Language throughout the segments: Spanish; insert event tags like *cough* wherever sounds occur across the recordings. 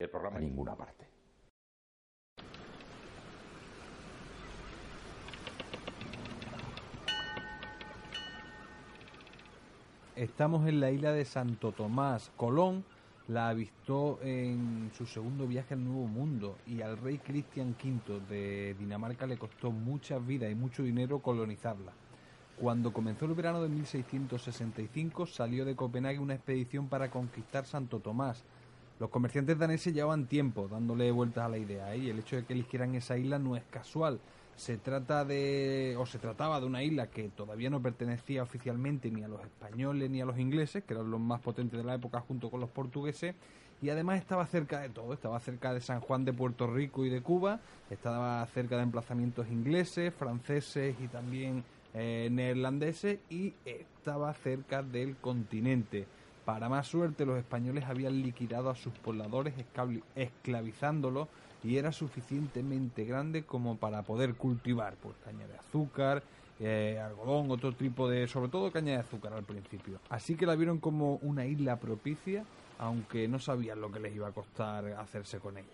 El programa en ninguna parte. Estamos en la isla de Santo Tomás. Colón la avistó en su segundo viaje al Nuevo Mundo y al rey Cristian V de Dinamarca le costó muchas vidas y mucho dinero colonizarla. Cuando comenzó el verano de 1665 salió de Copenhague una expedición para conquistar Santo Tomás. Los comerciantes daneses llevaban tiempo dándole vueltas a la idea ¿eh? y el hecho de que eligieran esa isla no es casual. Se trata de, o se trataba de una isla que todavía no pertenecía oficialmente ni a los españoles ni a los ingleses, que eran los más potentes de la época junto con los portugueses, y además estaba cerca de todo, estaba cerca de San Juan de Puerto Rico y de Cuba, estaba cerca de emplazamientos ingleses, franceses y también eh, neerlandeses, y estaba cerca del continente. Para más suerte, los españoles habían liquidado a sus pobladores esclavi- esclavizándolos y era suficientemente grande como para poder cultivar pues caña de azúcar, eh, algodón, otro tipo de, sobre todo caña de azúcar al principio. Así que la vieron como una isla propicia, aunque no sabían lo que les iba a costar hacerse con ella.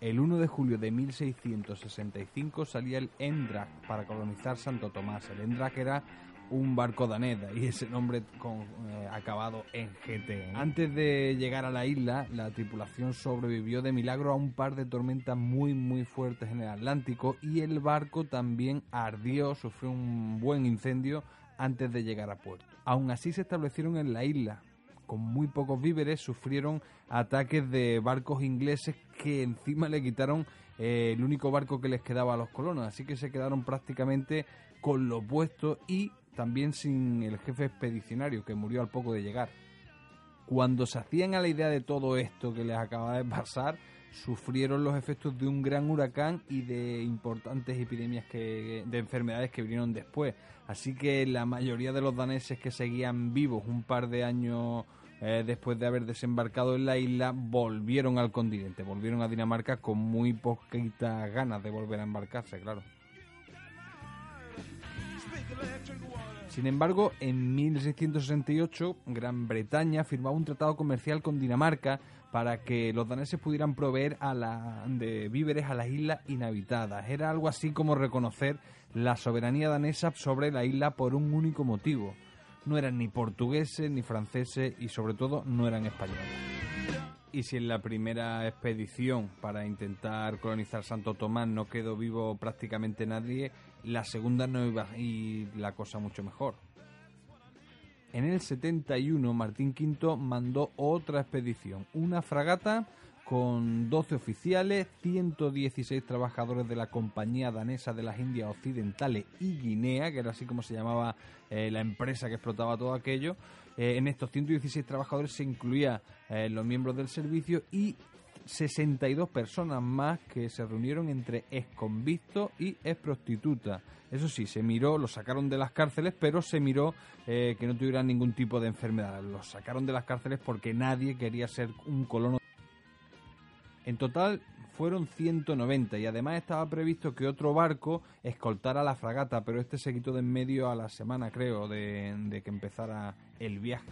El 1 de julio de 1665 salía el Endrak para colonizar Santo Tomás. El Endrak era un barco danés y ese nombre eh, acabado en GT. Antes de llegar a la isla, la tripulación sobrevivió de milagro a un par de tormentas muy muy fuertes en el Atlántico y el barco también ardió, sufrió un buen incendio antes de llegar a puerto. Aún así se establecieron en la isla, con muy pocos víveres, sufrieron ataques de barcos ingleses que encima le quitaron eh, el único barco que les quedaba a los colonos, así que se quedaron prácticamente con lo puesto y también sin el jefe expedicionario que murió al poco de llegar. Cuando se hacían a la idea de todo esto que les acaba de pasar, sufrieron los efectos de un gran huracán y de importantes epidemias que, de enfermedades que vinieron después. Así que la mayoría de los daneses que seguían vivos un par de años eh, después de haber desembarcado en la isla volvieron al continente, volvieron a Dinamarca con muy poquitas ganas de volver a embarcarse, claro. Sin embargo, en 1668, Gran Bretaña firmaba un tratado comercial con Dinamarca para que los daneses pudieran proveer a de víveres a las islas inhabitadas. Era algo así como reconocer la soberanía danesa sobre la isla por un único motivo. No eran ni portugueses ni franceses y sobre todo no eran españoles. Y si en la primera expedición para intentar colonizar Santo Tomás no quedó vivo prácticamente nadie, la segunda no iba a ir la cosa mucho mejor. En el 71 Martín V mandó otra expedición, una fragata con 12 oficiales, 116 trabajadores de la Compañía Danesa de las Indias Occidentales y Guinea, que era así como se llamaba eh, la empresa que explotaba todo aquello. Eh, en estos 116 trabajadores se incluía eh, los miembros del servicio y 62 personas más que se reunieron entre exconvictos y exprostitutas. Eso sí, se miró, los sacaron de las cárceles, pero se miró eh, que no tuvieran ningún tipo de enfermedad. Los sacaron de las cárceles porque nadie quería ser un colono. En total fueron 190 y además estaba previsto que otro barco escoltara la fragata, pero este se quitó de en medio a la semana, creo, de, que empezara el viaje.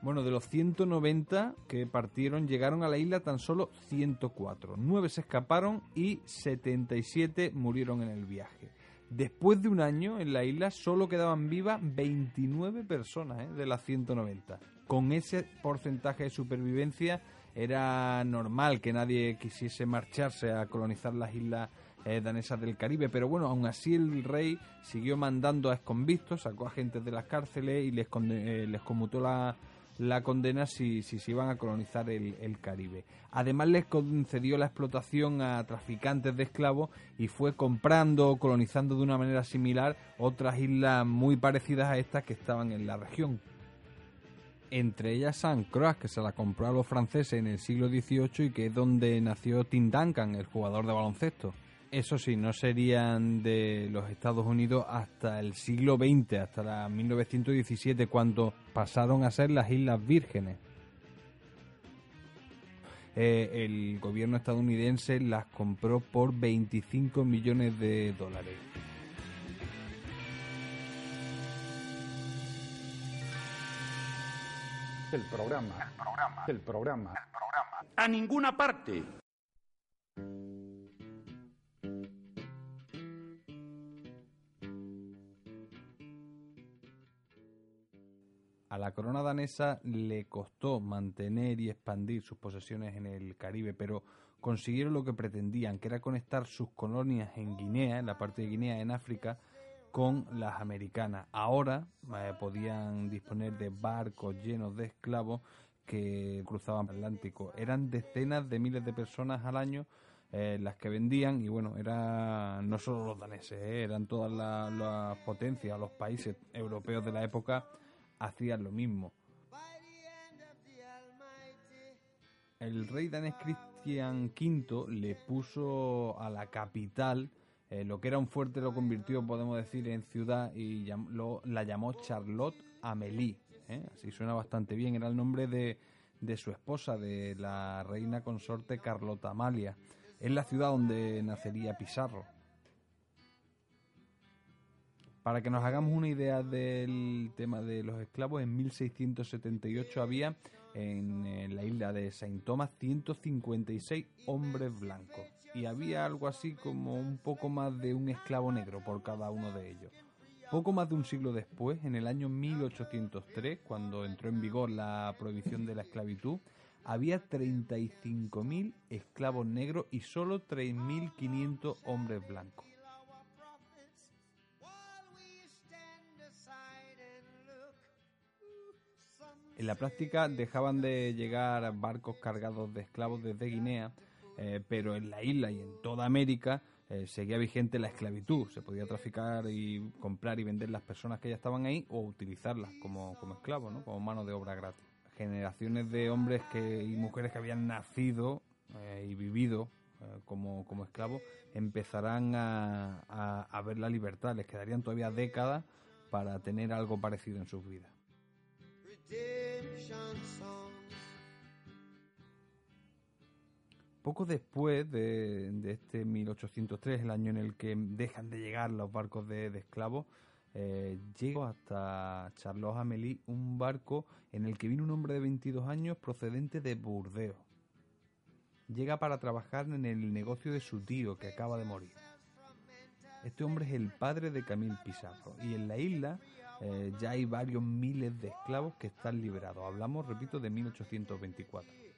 Bueno, de los 190 que partieron, llegaron a la isla tan solo 104. 9 se escaparon y 77 murieron en el viaje. Después de un año en la isla solo quedaban vivas 29 personas ¿eh? de las 190. Con ese porcentaje de supervivencia era normal que nadie quisiese marcharse a colonizar las islas eh, danesas del Caribe, pero bueno, aún así el rey siguió mandando a esconvistos, sacó a gente de las cárceles y les, eh, conmutó la, la condena si, si se iban a colonizar el, el, Caribe. Además les concedió la explotación a traficantes de esclavos y fue comprando o colonizando de una manera similar otras islas muy parecidas a estas que estaban en la región. Entre ellas San Croix, que se la compró a los franceses en el siglo XVIII y que es donde nació Tim Duncan, el jugador de baloncesto eso sí, no serían de los Estados Unidos hasta el siglo XX, hasta la 1917, cuando pasaron a ser las Islas Vírgenes. Eh, el gobierno estadounidense las compró por 25 millones de dólares. El programa, el programa, el programa, el programa. A ninguna parte. A la corona danesa le costó mantener y expandir sus posesiones en el Caribe, pero consiguieron lo que pretendían, que era conectar sus colonias en Guinea, en la parte de Guinea, en África, con las americanas. Ahora eh, podían disponer de barcos llenos de esclavos que cruzaban el Atlántico. Eran decenas de miles de personas al año eh, las que vendían y bueno, eran no solo los daneses, eh, eran todas las potencias, los países europeos de la época hacían lo mismo. El rey danés Cristian V le puso a la capital eh, lo que era un fuerte lo convirtió, podemos decir, en ciudad y la llamó Charlotte Amélie. ¿eh? Así suena bastante bien. Era el nombre de, de, su esposa, de la reina consorte Carlota Amalia. Es la ciudad donde nacería Pizarro. Para que nos hagamos una idea del tema de los esclavos, en 1678 había en la isla de Saint Thomas 156 hombres blancos y había algo así como un poco más de un esclavo negro por cada uno de ellos. Poco más de un siglo después, en el año 1803, cuando entró en vigor la prohibición de la esclavitud, había 35.000 esclavos negros y solo 3.500 hombres blancos. En la práctica dejaban de llegar barcos cargados de esclavos desde Guinea, eh, pero en la isla y en toda América eh, seguía vigente la esclavitud. Se podía traficar y comprar y vender las personas que ya estaban ahí o utilizarlas como, como esclavos, ¿no? como mano de obra gratis. Generaciones de hombres que, y mujeres que habían nacido eh, y vivido como, como esclavos empezarán a, a ver la libertad. Les quedarían todavía décadas para tener algo parecido en sus vidas. Poco después de, este 1803, el año en el que dejan de llegar los barcos de, esclavos, eh, llegó hasta Charles Amélie un barco en el que vino un hombre de 22 años procedente de Burdeos. Llega para trabajar en el negocio de su tío que acaba de morir. Este hombre es el padre de Camille Pizarro y en la isla eh, ya hay varios miles de esclavos que están liberados. Hablamos, repito, de 1824.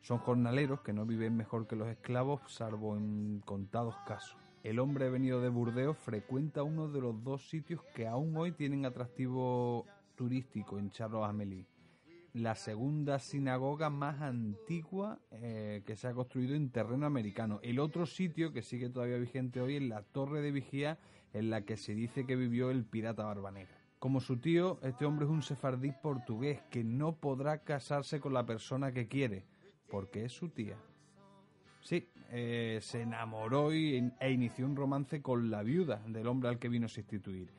Son jornaleros que no viven mejor que los esclavos, salvo en contados casos. El hombre venido de Burdeos frecuenta uno de los dos sitios que aún hoy tienen atractivo turístico en Charles Amélie la segunda sinagoga más antigua eh, que se ha construido en terreno americano. El otro sitio que sigue todavía vigente hoy es la Torre de Vigía, en la que se dice que vivió el pirata Barbanegra. Como su tío, este hombre es un sefardí portugués que no podrá casarse con la persona que quiere, porque es su tía. Sí, eh, se enamoró y, e inició un romance con la viuda del hombre al que vino a sustituir.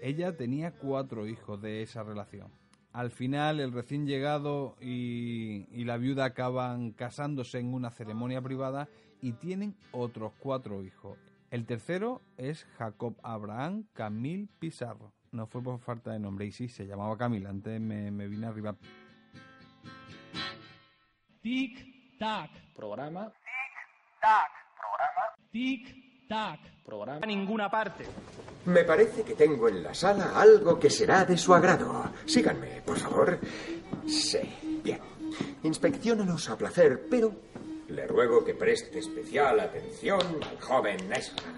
Ella tenía cuatro hijos de esa relación al final el recién llegado y, la viuda acaban casándose en una ceremonia privada y tienen otros cuatro hijos. El tercero es Jacob Abraham Camil Pizarro. No fue por falta de nombre, y sí, se llamaba Camil, antes me, me vine arriba. Tic-tac. Programa. Tic-tac. Programa. Tic-tac. Programa. A ninguna parte. Me parece que tengo en la sala algo que será de su agrado. Síganme, por favor. Sí, bien. Inspecciónalos a placer, pero le ruego que preste especial atención al joven Ezra.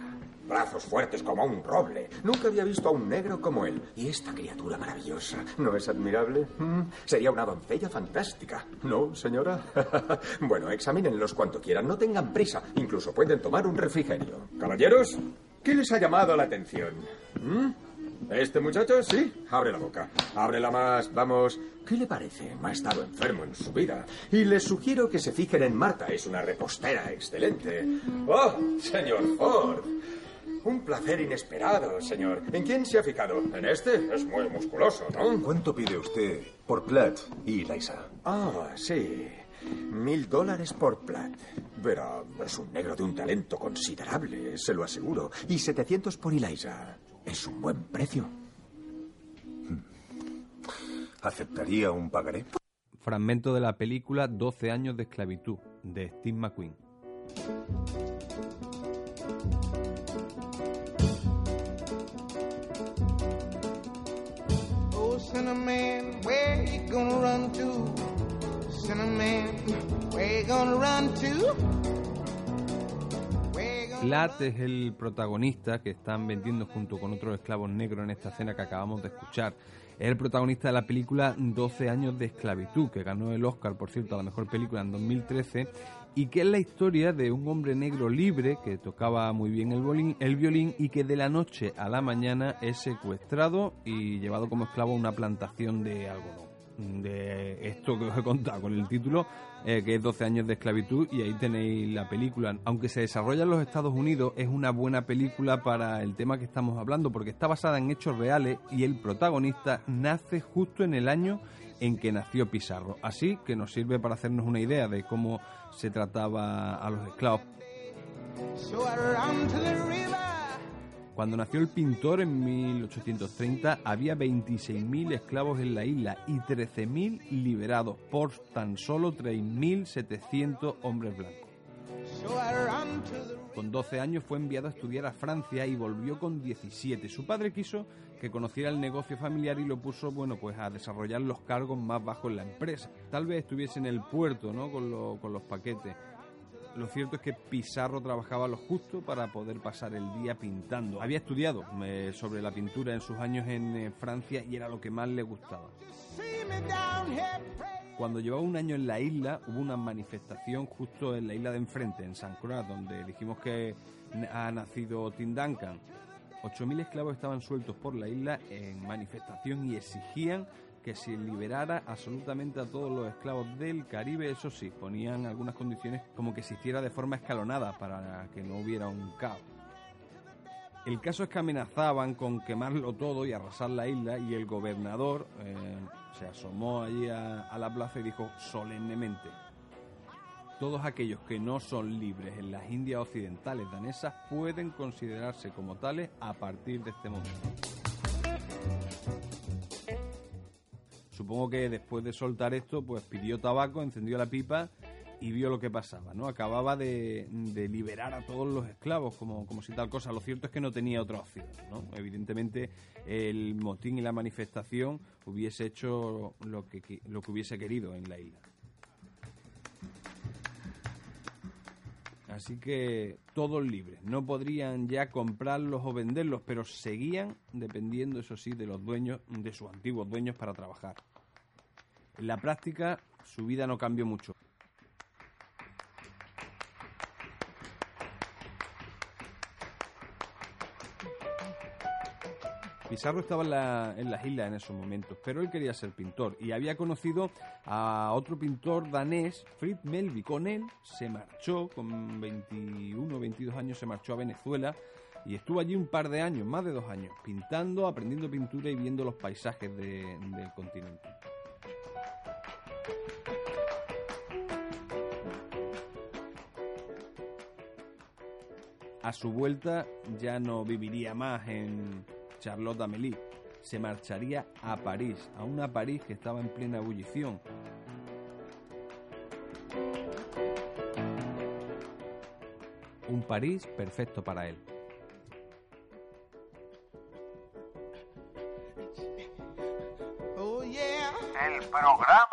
Brazos fuertes como un roble. Nunca había visto a un negro como él. Y esta criatura maravillosa, ¿no es admirable? ¿Mm? Sería una doncella fantástica. ¿No, señora? *laughs* bueno, examínenlos cuanto quieran, no tengan prisa. Incluso pueden tomar un refrigerio. Caballeros, ¿qué les ha llamado la atención? ¿Mm? ¿Este muchacho? Sí. Abre la boca. Ábrela más. Vamos. ¿Qué le parece? Ha estado enfermo en su vida. Y les sugiero que se fijen en Marta. Es una repostera excelente. ¡Oh, señor Ford! Un placer inesperado, señor. ¿En quién se ha fijado? En este. Es muy musculoso, ¿no? ¿Cuánto pide usted por Platt y Liza? Ah, sí. Mil dólares por Platt. Pero es un negro de un talento considerable, se lo aseguro. Y 700 por Eliza. Es un buen precio. ¿Aceptaría un pagaré? Fragmento de la película 12 años de esclavitud, de Steve McQueen. Cinnamon, where you gonna run to? Cinnamon, where you gonna run to? Es el protagonista que están vendiendo junto con otros esclavos negros en esta escena que acabamos de escuchar. Es el protagonista de la película 12 años de esclavitud, que ganó el Oscar, por cierto, a la mejor película en 2013, y que es la historia de un hombre negro libre que tocaba muy bien el violín, el violín y que de la noche a la mañana es secuestrado y llevado como esclavo a una plantación de algodón de esto que os he contado con el título, eh, que es 12 años de esclavitud, y ahí tenéis la película. Aunque se desarrolla en los Estados Unidos, es una buena película para el tema que estamos hablando, porque está basada en hechos reales y el protagonista nace justo en el año en que nació Pizarro. Así que nos sirve para hacernos una idea de cómo se trataba a los esclavos. Cuando nació el pintor en 1830 había 26.000 esclavos en la isla y 13.000 liberados por tan solo 3.700 hombres blancos. Con 12 años fue enviado a estudiar a Francia y volvió con 17. Su padre quiso que conociera el negocio familiar y lo puso, bueno, pues a desarrollar los cargos más bajos en la empresa. Tal vez estuviese en el puerto, ¿no? Con, los paquetes lo cierto es que Pizarro trabajaba lo justo para poder pasar el día pintando. Había estudiado eh, sobre la pintura en sus años en eh, Francia y era lo que más le gustaba. Cuando llevaba un año en la isla, hubo una manifestación justo en la isla de enfrente, en San Croix, donde dijimos que ha nacido Tim Duncan. 8.000 esclavos estaban sueltos por la isla en manifestación y exigían que se liberara absolutamente a todos los esclavos del Caribe, eso sí, ponían algunas condiciones como que se hiciera de forma escalonada para que no hubiera un caos. El caso es que amenazaban con quemarlo todo y arrasar la isla y el gobernador eh, se asomó allí a, la plaza y dijo solemnemente, todos aquellos que no son libres en las Indias Occidentales danesas pueden considerarse como tales a partir de este momento. Supongo que después de soltar esto, pues pidió tabaco, encendió la pipa y vio lo que pasaba, ¿no? Acababa de, liberar a todos los esclavos, como, como si tal cosa. Lo cierto es que no tenía otra opción, ¿no? Evidentemente el motín y la manifestación hubiese hecho lo que, lo que hubiese querido en la isla. Así que todos libres. No podrían ya comprarlos o venderlos, pero seguían dependiendo, eso sí, de los dueños, de sus antiguos dueños para trabajar. En la práctica, su vida no cambió mucho. Pizarro estaba en, las islas en esos momentos, pero él quería ser pintor y había conocido a otro pintor danés, Fritz Melby. Con él se marchó, con 21 o 22 años, se marchó a Venezuela y estuvo allí un par de años, más de dos años, pintando, aprendiendo pintura y viendo los paisajes del continente. A su vuelta ya no viviría más en Charlotte Amélie. Se marcharía a París, a una París que estaba en plena ebullición. Un París perfecto para él. El programa